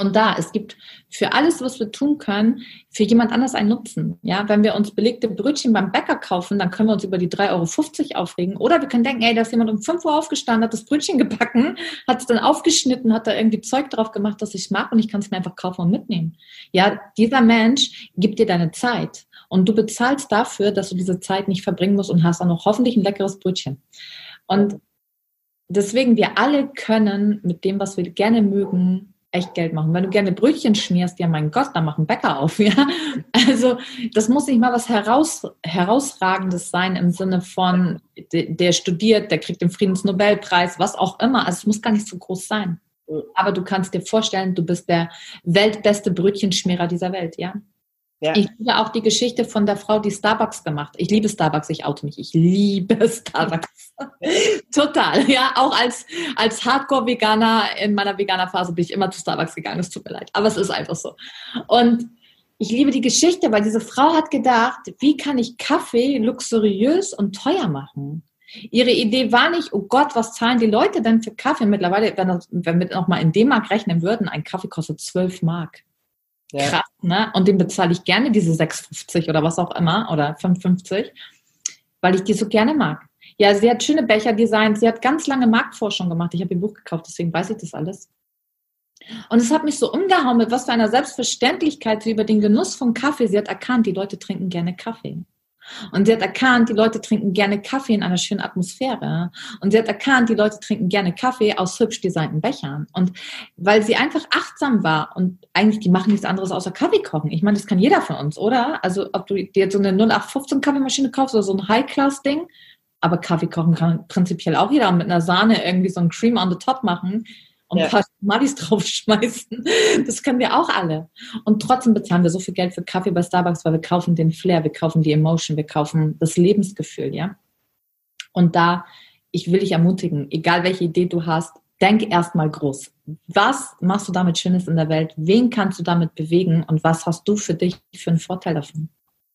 Und da, es gibt für alles, was wir tun können, für jemand anders einen Nutzen. Ja, wenn wir uns belegte Brötchen beim Bäcker kaufen, dann können wir uns über die 3,50 Euro aufregen. Oder wir können denken, ey, da ist jemand um 5 Uhr aufgestanden, hat das Brötchen *laughs* gebacken, hat es dann aufgeschnitten, hat da irgendwie Zeug drauf gemacht, das ich mag und ich kann es mir einfach kaufen und mitnehmen. Ja, dieser Mensch gibt dir deine Zeit. Und du bezahlst dafür, dass du diese Zeit nicht verbringen musst und hast auch noch hoffentlich ein leckeres Brötchen. Und deswegen, wir alle können mit dem, was wir gerne mögen, echt Geld machen. Wenn du gerne Brötchen schmierst, ja mein Gott, dann mach einen Bäcker auf, *laughs* ja. Also das muss nicht mal was heraus, herausragendes sein im Sinne von, der studiert, der kriegt den Friedensnobelpreis, was auch immer. Also es muss gar nicht so groß sein. Aber du kannst dir vorstellen, du bist der weltbeste Brötchenschmierer dieser Welt, ja. Ja. Ich liebe auch die Geschichte von der Frau, die Starbucks gemacht. Ich liebe Starbucks, ich oute mich. Ich liebe *laughs* Starbucks. Total. Ja, auch als, als Hardcore-Veganer in meiner Veganer-Phase bin ich immer zu Starbucks gegangen. Es tut mir leid. Aber es ist einfach so. Und ich liebe die Geschichte, weil diese Frau hat gedacht, wie kann ich Kaffee luxuriös und teuer machen? Ihre Idee war nicht, oh Gott, was zahlen die Leute denn für Kaffee? Mittlerweile, wenn, wir noch mal in D-Mark rechnen würden, ein Kaffee kostet 12 Mark. Ja. Krass, ne? Und den bezahle ich gerne, diese 6,50 oder was auch immer, oder 5,50, weil ich die so gerne mag. Ja, sie hat schöne Becher designt, sie hat ganz lange Marktforschung gemacht. Ich habe ihr Buch gekauft, deswegen weiß ich das alles. Und es hat mich so umgehauen, mit was für einer Selbstverständlichkeit sie über den Genuss von Kaffee, sie hat erkannt, die Leute trinken gerne Kaffee. Und sie hat erkannt, die Leute trinken gerne Kaffee in einer schönen Atmosphäre. Und sie hat erkannt, die Leute trinken gerne Kaffee aus hübsch designten Bechern. Und weil sie einfach achtsam war und eigentlich, die machen nichts anderes außer Kaffee kochen. Ich meine, das kann jeder von uns, oder? Also ob du dir jetzt so eine 0815 Kaffeemaschine kaufst oder so ein High-Class-Ding, aber Kaffee kochen kann prinzipiell auch jeder und mit einer Sahne irgendwie so ein Cream on the top machen und ja. ein paar Malis *laughs* draufschmeißen. Das können wir auch alle. Und trotzdem bezahlen wir so viel Geld für Kaffee bei Starbucks, weil wir kaufen den Flair, wir kaufen die Emotion, wir kaufen das Lebensgefühl, ja. Und da, ich will dich ermutigen, egal welche Idee du hast, denk erstmal groß. Was machst du damit Schönes in der Welt? Wen kannst du damit bewegen? Und was hast du für dich für einen Vorteil davon?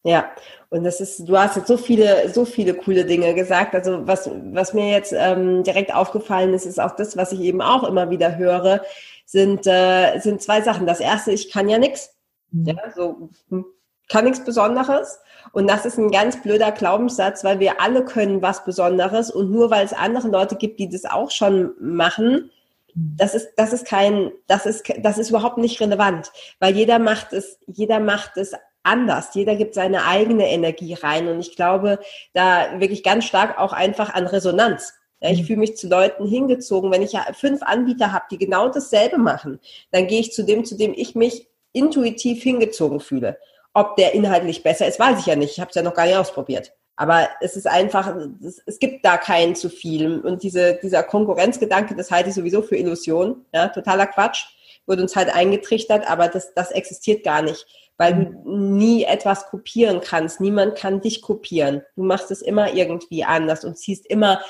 Ja, und das ist, du hast jetzt so viele, so viele coole Dinge gesagt. Also was, was mir jetzt ähm, direkt aufgefallen ist, ist auch das, was ich eben auch immer wieder höre, sind, äh, sind zwei Sachen. Das erste, ich kann ja nichts. Mhm. Ja, so hm, kann nichts Besonderes. Und das ist ein ganz blöder Glaubenssatz, weil wir alle können was Besonderes und nur weil es andere Leute gibt, die das auch schon machen, mhm. das ist, das ist kein, das ist, das ist überhaupt nicht relevant, weil jeder macht es, jeder macht es anders. Jeder gibt seine eigene Energie rein und ich glaube da wirklich ganz stark auch einfach an Resonanz. Ja, ich mhm. fühle mich zu Leuten hingezogen. Wenn ich ja fünf Anbieter habe, die genau dasselbe machen, dann gehe ich zu dem, zu dem ich mich intuitiv hingezogen fühle. Ob der inhaltlich besser ist, weiß ich ja nicht. Ich habe es ja noch gar nicht ausprobiert. Aber es ist einfach, es, es gibt da keinen zu viel. Und diese, dieser Konkurrenzgedanke, das halte ich sowieso für Illusion. Ja, totaler Quatsch. Wurde uns halt eingetrichtert, aber das, das existiert gar nicht weil du nie etwas kopieren kannst. Niemand kann dich kopieren. Du machst es immer irgendwie anders und ziehst immer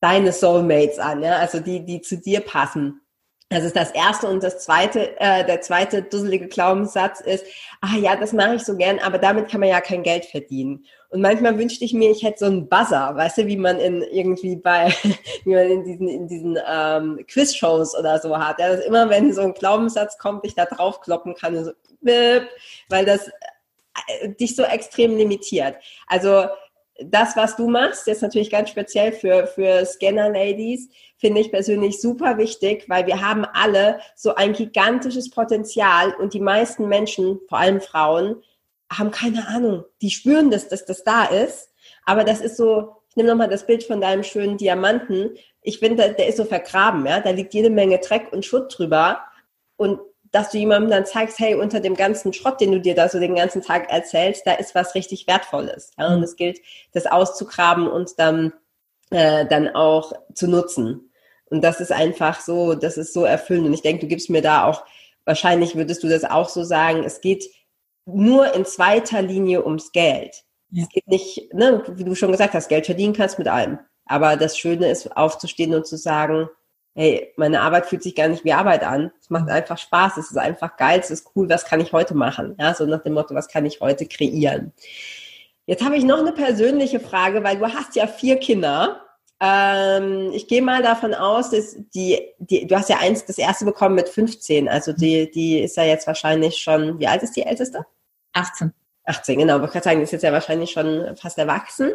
deine Soulmates an, ja, also die, die zu dir passen. Das ist das erste und das zweite, äh, der zweite dusselige Glaubenssatz ist, ah ja, das mache ich so gern, aber damit kann man ja kein Geld verdienen. Und manchmal wünschte ich mir, ich hätte so einen Buzzer, weißt du, wie man in irgendwie bei, *laughs* wie man in diesen, in diesen ähm, Quiz-Shows oder so hat. Ja, dass immer, wenn so ein Glaubenssatz kommt, ich da draufkloppen kann und so, weil das äh, dich so extrem limitiert. Also das, was du machst, jetzt natürlich ganz speziell für, für Scanner-Ladies, finde ich persönlich super wichtig, weil wir haben alle so ein gigantisches Potenzial und die meisten Menschen, vor allem Frauen, haben keine Ahnung. Die spüren, dass, dass das da ist, aber das ist so, ich nehme nochmal das Bild von deinem schönen Diamanten. Ich finde, der, der ist so vergraben, ja. Da liegt jede Menge Dreck und Schutt drüber. Und dass du jemandem dann zeigst, hey, unter dem ganzen Schrott, den du dir da so den ganzen Tag erzählst, da ist was richtig Wertvolles. Ja? Und mhm. es gilt, das auszugraben und dann, äh, dann auch zu nutzen. Und das ist einfach so, das ist so erfüllend. Und ich denke, du gibst mir da auch, wahrscheinlich würdest du das auch so sagen, es geht nur in zweiter Linie ums Geld. Ja. Es geht nicht, ne, wie du schon gesagt hast, Geld verdienen kannst mit allem. Aber das Schöne ist, aufzustehen und zu sagen, hey, meine Arbeit fühlt sich gar nicht wie Arbeit an. Es macht einfach Spaß, es ist einfach geil, es ist cool, was kann ich heute machen? Ja, so nach dem Motto, was kann ich heute kreieren? Jetzt habe ich noch eine persönliche Frage, weil du hast ja vier Kinder. Ähm, ich gehe mal davon aus, dass die, die, du hast ja eins, das erste bekommen mit 15, also die, die ist ja jetzt wahrscheinlich schon, wie alt ist die älteste? 18. 18, genau, ich kann sagen, die ist jetzt ja wahrscheinlich schon fast erwachsen.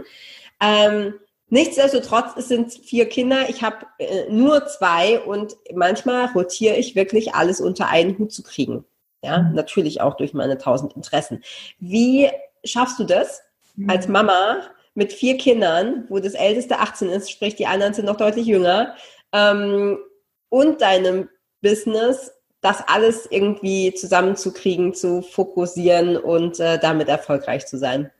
Ähm, Nichtsdestotrotz, es sind vier Kinder. Ich habe äh, nur zwei und manchmal rotiere ich wirklich alles unter einen Hut zu kriegen. Ja, mhm. natürlich auch durch meine tausend Interessen. Wie schaffst du das mhm. als Mama mit vier Kindern, wo das älteste 18 ist, sprich die anderen sind noch deutlich jünger, ähm, und deinem Business, das alles irgendwie zusammenzukriegen, zu fokussieren und äh, damit erfolgreich zu sein?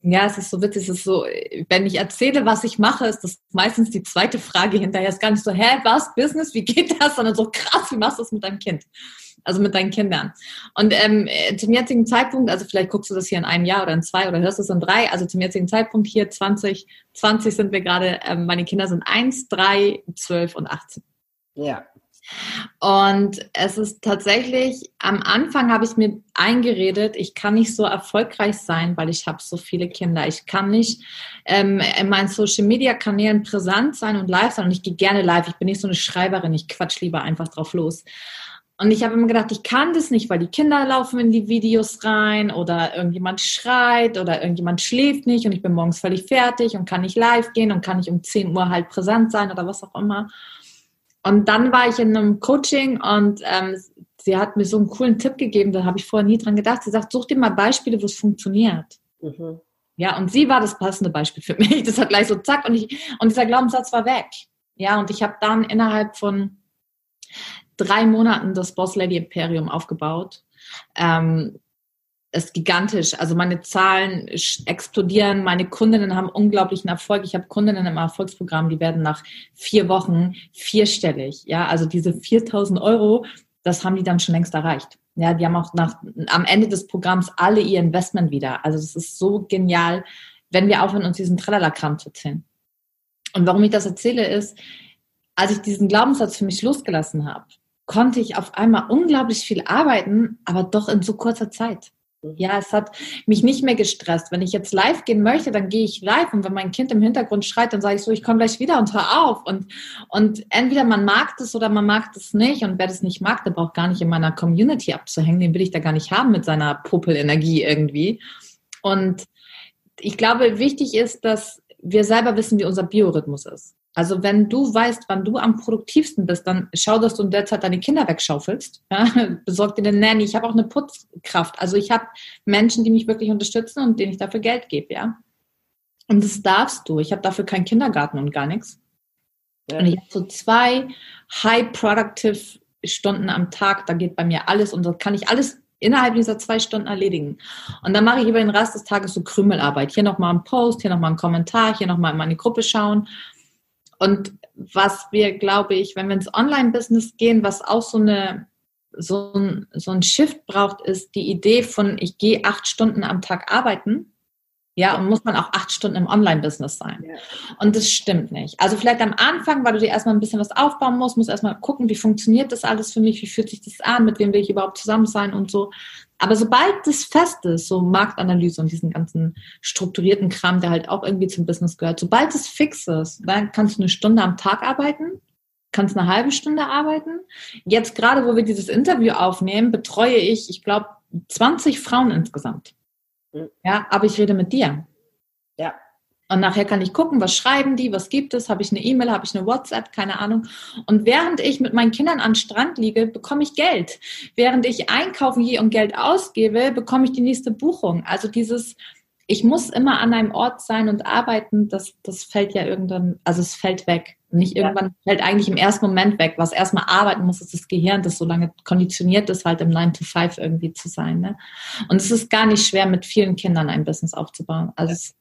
Ja, es ist so witzig, es ist so, wenn ich erzähle, was ich mache, ist das meistens die zweite Frage hinterher. Es ist gar nicht so, hä, was, Business, wie geht das? Sondern so, krass, wie machst du das mit deinem Kind? Also mit deinen Kindern. Und ähm, zum jetzigen Zeitpunkt, also vielleicht guckst du das hier in einem Jahr oder in zwei oder hörst du es in drei, also zum jetzigen Zeitpunkt hier 20, 20 sind wir gerade, ähm, meine Kinder sind eins, drei, zwölf und 18. Ja. Und es ist tatsächlich, am Anfang habe ich mir eingeredet, ich kann nicht so erfolgreich sein, weil ich habe so viele Kinder. Ich kann nicht ähm, in meinen Social-Media-Kanälen präsent sein und live sein. Und ich gehe gerne live. Ich bin nicht so eine Schreiberin, ich quatsch lieber einfach drauf los. Und ich habe immer gedacht, ich kann das nicht, weil die Kinder laufen in die Videos rein oder irgendjemand schreit oder irgendjemand schläft nicht und ich bin morgens völlig fertig und kann nicht live gehen und kann nicht um 10 Uhr halt präsent sein oder was auch immer. Und dann war ich in einem Coaching und ähm, sie hat mir so einen coolen Tipp gegeben, da habe ich vorher nie dran gedacht. Sie sagt, such dir mal Beispiele, wo es funktioniert. Mhm. Ja, und sie war das passende Beispiel für *laughs* mich. Das hat gleich so zack und ich, und dieser Glaubenssatz war weg. Ja, und ich habe dann innerhalb von drei Monaten das Boss Lady Imperium aufgebaut. Ähm, ist gigantisch. Also meine Zahlen explodieren, meine Kundinnen haben unglaublichen Erfolg. Ich habe Kundinnen im Erfolgsprogramm, die werden nach vier Wochen vierstellig. Ja, also diese 4000 Euro, das haben die dann schon längst erreicht. Ja, die haben auch nach, am Ende des Programms alle ihr Investment wieder. Also das ist so genial, wenn wir aufhören, uns diesen Tralala-Kram zu erzählen. Und warum ich das erzähle, ist, als ich diesen Glaubenssatz für mich losgelassen habe, konnte ich auf einmal unglaublich viel arbeiten, aber doch in so kurzer Zeit. Ja, es hat mich nicht mehr gestresst. Wenn ich jetzt live gehen möchte, dann gehe ich live und wenn mein Kind im Hintergrund schreit, dann sage ich so, ich komme gleich wieder und hör auf. Und, und entweder man mag das oder man mag das nicht. Und wer das nicht mag, der braucht gar nicht in meiner Community abzuhängen. Den will ich da gar nicht haben mit seiner Puppelenergie irgendwie. Und ich glaube, wichtig ist, dass wir selber wissen, wie unser Biorhythmus ist. Also wenn du weißt, wann du am produktivsten bist, dann schau, dass du in der Zeit deine Kinder wegschaufelst. *laughs* Ja? Besorg dir eine Nanny. Ich habe auch eine Putzkraft. Also ich habe Menschen, die mich wirklich unterstützen und denen ich dafür Geld gebe, ja. Und das darfst du. Ich habe dafür keinen Kindergarten und gar nichts. Ja. Und ich habe so zwei high productive Stunden am Tag. Da geht bei mir alles und da kann ich alles innerhalb dieser zwei Stunden erledigen. Und dann mache ich über den Rest des Tages so Krümelarbeit. Hier nochmal ein Post, hier nochmal ein Kommentar, hier nochmal in meine Gruppe schauen. Und was wir, glaube ich, wenn wir ins Online-Business gehen, was auch so eine so ein, so ein Shift braucht, ist die Idee von, ich gehe acht Stunden am Tag arbeiten ja, und muss man auch acht Stunden im Online-Business sein. Ja. Und das stimmt nicht. Also vielleicht am Anfang, weil du dir erstmal ein bisschen was aufbauen musst, musst erstmal gucken, wie funktioniert das alles für mich, wie fühlt sich das an, mit wem will ich überhaupt zusammen sein und so. Aber sobald das fest ist, so Marktanalyse und diesen ganzen strukturierten Kram, der halt auch irgendwie zum Business gehört, sobald es fix ist, dann kannst du eine Stunde am Tag arbeiten, kannst eine halbe Stunde arbeiten. Jetzt gerade, wo wir dieses Interview aufnehmen, betreue ich, ich glaube, 20 Frauen insgesamt. Mhm. Ja, aber ich rede mit dir. Ja. Und nachher kann ich gucken, was schreiben die, was gibt es, habe ich eine E-Mail, habe ich eine WhatsApp, keine Ahnung. Und während ich mit meinen Kindern am Strand liege, bekomme ich Geld. Während ich einkaufen gehe und Geld ausgebe, bekomme ich die nächste Buchung. Also dieses, ich muss immer an einem Ort sein und arbeiten, das, das fällt ja irgendwann, also es fällt weg. Nicht irgendwann ja. fällt eigentlich im ersten Moment weg. Was erstmal arbeiten muss, ist das Gehirn, das so lange konditioniert ist, halt im 9 to 5 irgendwie zu sein. Ne? Und es ist gar nicht schwer, mit vielen Kindern ein Business aufzubauen. Also es ist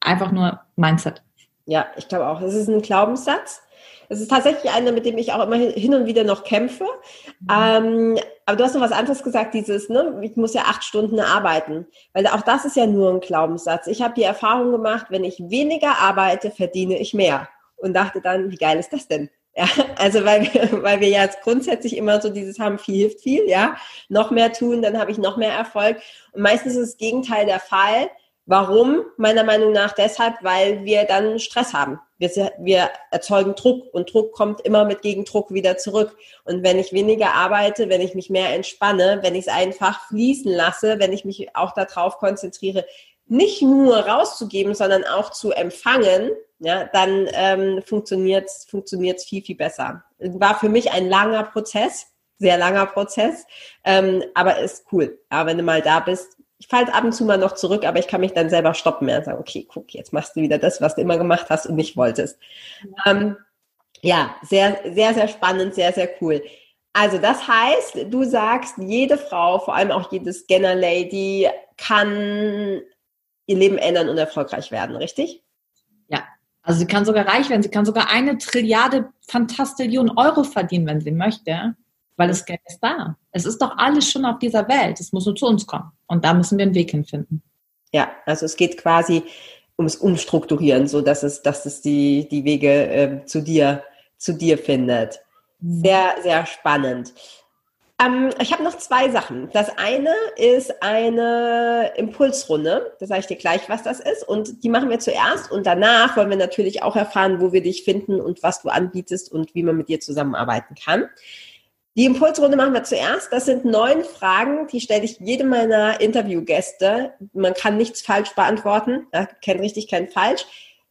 einfach nur Mindset. Ja, ich glaube auch. Es ist ein Glaubenssatz. Es ist tatsächlich einer, mit dem ich auch immer hin und wieder noch kämpfe. Mhm. Ähm, aber du hast noch was anderes gesagt, dieses, ne, ich muss ja acht Stunden arbeiten. Weil auch das ist ja nur ein Glaubenssatz. Ich habe die Erfahrung gemacht, wenn ich weniger arbeite, verdiene ich mehr. Und dachte dann, wie geil ist das denn? Ja, also weil wir, weil wir ja jetzt grundsätzlich immer so dieses haben, viel hilft viel, ja, noch mehr tun, dann habe ich noch mehr Erfolg. Und meistens ist das Gegenteil der Fall. Warum? Meiner Meinung nach deshalb, weil wir dann Stress haben. Wir, wir erzeugen Druck und Druck kommt immer mit Gegendruck wieder zurück. Und wenn ich weniger arbeite, wenn ich mich mehr entspanne, wenn ich es einfach fließen lasse, wenn ich mich auch darauf konzentriere, nicht nur rauszugeben, sondern auch zu empfangen, ja, dann ähm, funktioniert es funktioniert's viel, viel besser. War für mich ein langer Prozess, sehr langer Prozess, ähm, aber ist cool. Ja, wenn du mal da bist, ich falle ab und zu mal noch zurück, aber ich kann mich dann selber stoppen und sagen, okay, guck, jetzt machst du wieder das, was du immer gemacht hast und nicht wolltest. Ja, ähm, ja sehr, sehr, sehr spannend, sehr, sehr cool. Also das heißt, du sagst, jede Frau, vor allem auch jede Scanner-Lady, kann ihr Leben ändern und erfolgreich werden, richtig? Also sie kann sogar reich werden, sie kann sogar eine Trilliarde Fantastillion Euro verdienen, wenn sie möchte weil das Geld ist da. Es ist doch alles schon auf dieser Welt. Es muss nur zu uns kommen. Und da müssen wir einen Weg hinfinden. Ja, also es geht quasi ums Umstrukturieren, so dass es, dass es die, die Wege äh, zu dir, zu dir findet. Sehr, sehr spannend. Ähm, ich habe noch zwei Sachen. Das eine ist eine Impulsrunde. Da sage ich dir gleich, was das ist. Und die machen wir zuerst. Und danach wollen wir natürlich auch erfahren, wo wir dich finden und was du anbietest und wie man mit dir zusammenarbeiten kann. Die Impulsrunde machen wir zuerst. Das sind neun Fragen, die stelle ich jedem meiner Interviewgäste. Man kann nichts falsch beantworten. Kein richtig, kein falsch.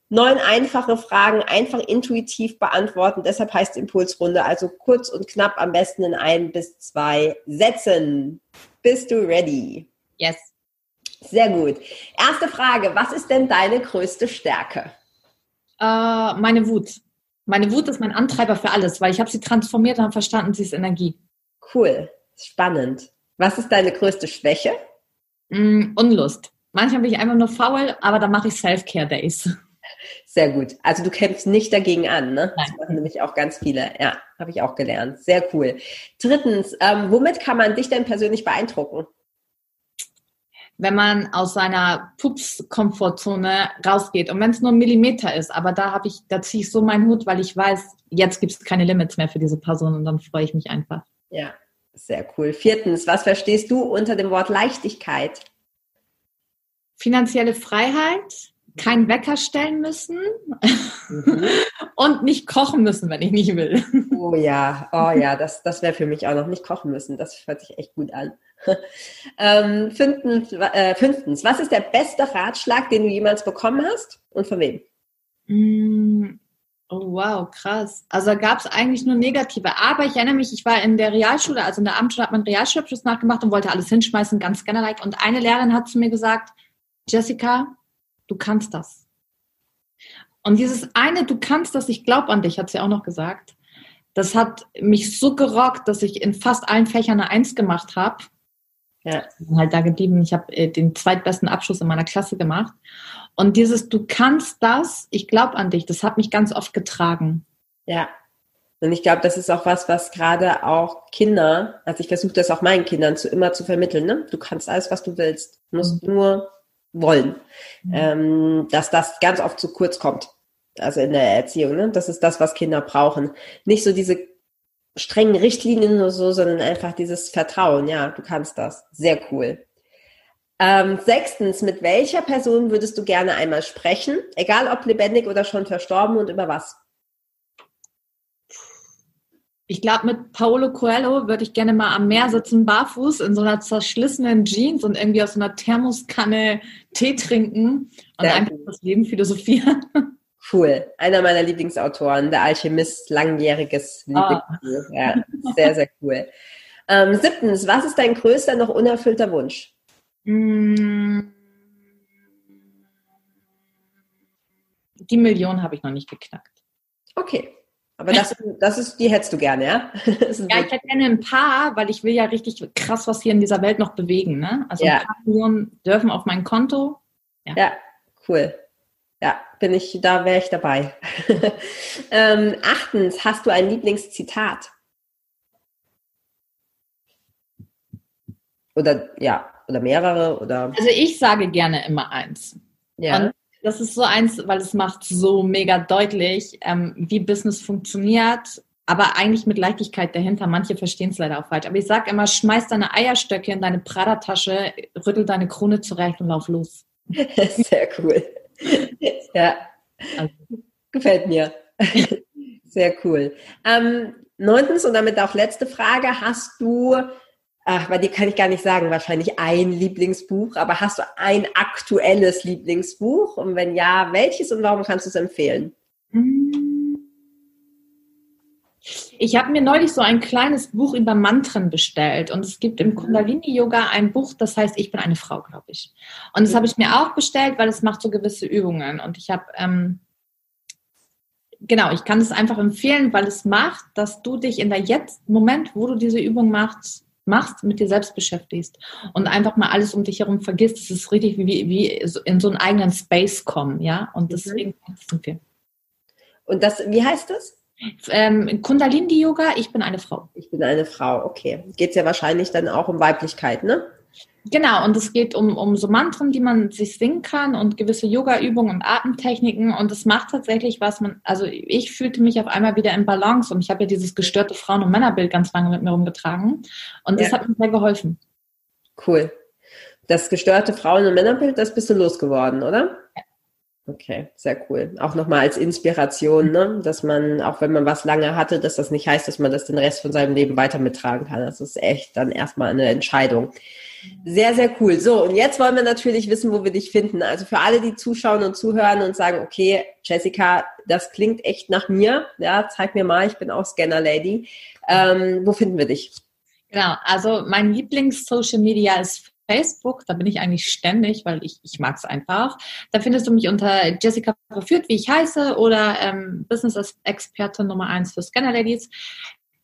Neun einfache Fragen einfach intuitiv beantworten. Deshalb heißt Impulsrunde also kurz und knapp, am besten in ein bis zwei Sätzen. Bist du ready? Yes. Sehr gut. Erste Frage. Was ist denn deine größte Stärke? Äh, meine Wut. Meine Wut ist mein Antreiber für alles, weil ich habe sie transformiert und habe verstanden, sie ist Energie. Cool. Spannend. Was ist deine größte Schwäche? Mm, Unlust. Manchmal bin ich einfach nur faul, aber dann mache ich Self-Care-Days. Sehr gut. Also du kämpfst nicht dagegen an, ne? Nein. Das machen nämlich auch ganz viele. Ja, habe ich auch gelernt. Sehr cool. Drittens, ähm, womit kann man dich denn persönlich beeindrucken? Wenn man aus seiner Pups-Komfortzone rausgeht und wenn es nur ein Millimeter ist, aber da habe ich, da ziehe ich so meinen Hut, weil ich weiß, jetzt gibt es keine Limits mehr für diese Person und dann freue ich mich einfach. Ja, sehr cool. Viertens, was verstehst du unter dem Wort Leichtigkeit? Finanzielle Freiheit, keinen Wecker stellen müssen mhm. *laughs* und nicht kochen müssen, wenn ich nicht will. Oh ja, oh ja, das, das wäre für mich auch noch nicht kochen müssen. Das hört sich echt gut an. *laughs* Ähm, fünftens, äh, fünftens, was ist der beste Ratschlag, den du jemals bekommen hast und von wem? Mm, oh wow, krass. Also gab es eigentlich nur negative. Aber ich erinnere mich, ich war in der Realschule, also in der Abendschule hat man Realschulabschluss nachgemacht und wollte alles hinschmeißen, ganz generell. Und eine Lehrerin hat zu mir gesagt, Jessica, du kannst das. Und dieses eine, du kannst das, ich glaube an dich, hat sie auch noch gesagt. Das hat mich so gerockt, dass ich in fast allen Fächern eine Eins gemacht habe. Ja. bin halt da geblieben. Ich habe äh, den zweitbesten Abschluss in meiner Klasse gemacht. Und dieses, du kannst das, ich glaube an dich, das hat mich ganz oft getragen. Ja. Und ich glaube, das ist auch was, was gerade auch Kinder, also ich versuche das auch meinen Kindern zu immer zu vermitteln, ne? Du kannst alles, was du willst. Du musst mhm. nur wollen. Mhm. Ähm, dass das ganz oft zu kurz kommt. Also in der Erziehung, ne? Das ist das, was Kinder brauchen. Nicht so diese strengen Richtlinien oder so, sondern einfach dieses Vertrauen. Ja, du kannst das. Sehr cool. Ähm, sechstens, mit welcher Person würdest du gerne einmal sprechen? Egal ob lebendig oder schon verstorben und über was? Ich glaube, mit Paolo Coelho würde ich gerne mal am Meer sitzen, barfuß, in so einer zerschlissenen Jeans und irgendwie aus so einer Thermoskanne Tee trinken und Sehr einfach das Leben philosophieren. Cool. Einer meiner Lieblingsautoren, der Alchemist, langjähriges ah. Lieblingsbuch. Ja, sehr, sehr cool. Ähm, siebtens, was ist dein größter noch unerfüllter Wunsch? Mm. Die Million habe ich noch nicht geknackt. Okay. Aber das, das ist, die hättest du gerne, ja? *laughs* ja, ich hätte gerne ein paar, weil ich will ja richtig krass was hier in dieser Welt noch bewegen. Ne? Also ja. ein paar Millionen dürfen auf mein Konto. Ja, ja cool. Ja, bin ich, da wäre ich dabei. *laughs* ähm, achtens, hast du ein Lieblingszitat? Oder ja, oder mehrere oder. Also ich sage gerne immer eins. Ja. Und das ist so eins, weil es macht so mega deutlich, ähm, wie Business funktioniert, aber eigentlich mit Leichtigkeit dahinter. Manche verstehen es leider auch falsch. Aber ich sage immer, schmeiß deine Eierstöcke in deine Prada-Tasche, rüttel deine Krone zurecht und lauf los. *laughs* Sehr cool. Ja, also. gefällt mir. *laughs* Sehr cool. Ähm, neuntens und damit auch letzte Frage, hast du ach, bei dir kann ich gar nicht sagen, wahrscheinlich ein Lieblingsbuch, aber hast du ein aktuelles Lieblingsbuch? Und wenn ja, welches und warum kannst du es empfehlen? Ich habe mir neulich so ein kleines Buch über Mantren bestellt. Und es gibt im Kundalini-Yoga ein Buch, das heißt Ich bin eine Frau, glaube ich. Und das habe ich mir auch bestellt, weil es macht so gewisse Übungen. Und ich habe ähm, genau, ich kann es einfach empfehlen, weil es macht, dass du dich in der jetzt Moment, wo du diese Übung machst, machst, mit dir selbst beschäftigst und einfach mal alles um dich herum vergisst. Es ist richtig wie, wie in so einen eigenen Space kommen, ja. Und mhm. deswegen sind wir. Und das, wie heißt das? Ähm, Kundalini Yoga, ich bin eine Frau. Ich bin eine Frau, okay. Geht es ja wahrscheinlich dann auch um Weiblichkeit, ne? Genau, und es geht um, um so Mantren, die man sich singen kann und gewisse Yoga-Übungen und Atemtechniken. Und es macht tatsächlich was man, also ich fühlte mich auf einmal wieder in Balance und ich habe ja dieses gestörte Frauen- und Männerbild ganz lange mit mir rumgetragen. Und das ja. hat mir sehr geholfen. Cool. Das gestörte Frauen- und Männerbild, das bist du losgeworden, oder? Okay, sehr cool. Auch nochmal als Inspiration, ne? dass man, auch wenn man was lange hatte, dass das nicht heißt, dass man das den Rest von seinem Leben weiter mittragen kann. Das ist echt dann erstmal eine Entscheidung. Sehr, sehr cool. So, und jetzt wollen wir natürlich wissen, wo wir dich finden. Also für alle, die zuschauen und zuhören und sagen, okay, Jessica, das klingt echt nach mir. Ja, zeig mir mal, ich bin auch Scanner Lady. Ähm, wo finden wir dich? Genau, also mein Lieblings-Social Media ist Facebook, da bin ich eigentlich ständig, weil ich, ich mag es einfach. Da findest du mich unter Jessica verführt, wie ich heiße, oder ähm, Business-Experte Nummer eins für Scanner Ladies.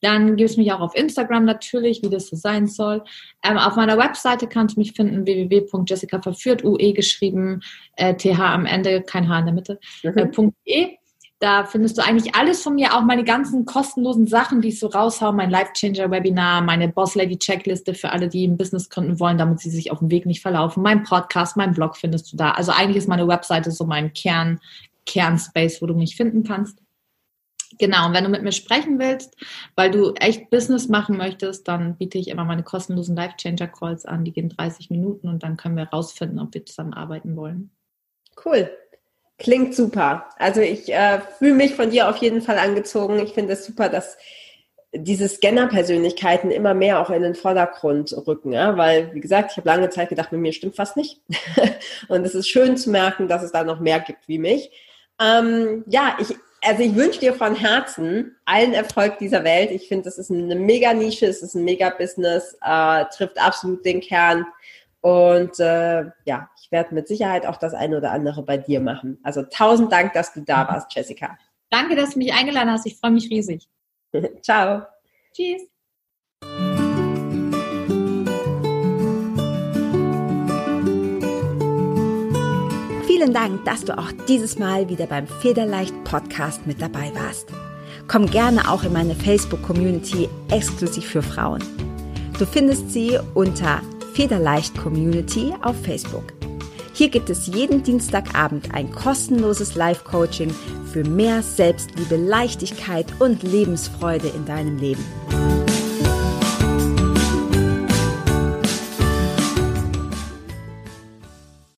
Dann gibt es mich auch auf Instagram natürlich, wie das so sein soll. Ähm, auf meiner Webseite kannst du mich finden, www.jessicaverführt, UE geschrieben, äh, TH am Ende, kein H in der Mitte, mhm. äh, .de. Da findest du eigentlich alles von mir, auch meine ganzen kostenlosen Sachen, die ich so raushaue, mein Life Changer Webinar, meine Boss Lady Checkliste für alle, die ein Business gründen wollen, damit sie sich auf dem Weg nicht verlaufen. Mein Podcast, mein Blog findest du da. Also eigentlich ist meine Webseite so mein Kern, Kernspace, wo du mich finden kannst. Genau, und wenn du mit mir sprechen willst, weil du echt Business machen möchtest, dann biete ich immer meine kostenlosen Life Changer Calls an. Die gehen 30 Minuten und dann können wir rausfinden, ob wir zusammenarbeiten wollen. Cool. Klingt super. Also ich äh, fühle mich von dir auf jeden Fall angezogen. Ich finde es super, dass diese Scanner-Persönlichkeiten immer mehr auch in den Vordergrund rücken, ja? weil, wie gesagt, ich habe lange Zeit gedacht, mit mir stimmt fast nicht. *laughs* und es ist schön zu merken, dass es da noch mehr gibt wie mich. Ähm, ja, ich, also ich wünsche dir von Herzen allen Erfolg dieser Welt. Ich finde, das ist eine mega Nische, es ist ein mega Business, äh, trifft absolut den Kern. Und äh, ja, ich werde mit Sicherheit auch das eine oder andere bei dir machen. Also tausend Dank, dass du da warst, Jessica. Danke, dass du mich eingeladen hast. Ich freue mich riesig. *laughs* Ciao. Tschüss. Vielen Dank, dass du auch dieses Mal wieder beim Federleicht Podcast mit dabei warst. Komm gerne auch in meine Facebook-Community exklusiv für Frauen. Du findest sie unter Federleicht Community auf Facebook. Hier gibt es jeden Dienstagabend ein kostenloses Live-Coaching für mehr Selbstliebe, Leichtigkeit und Lebensfreude in deinem Leben.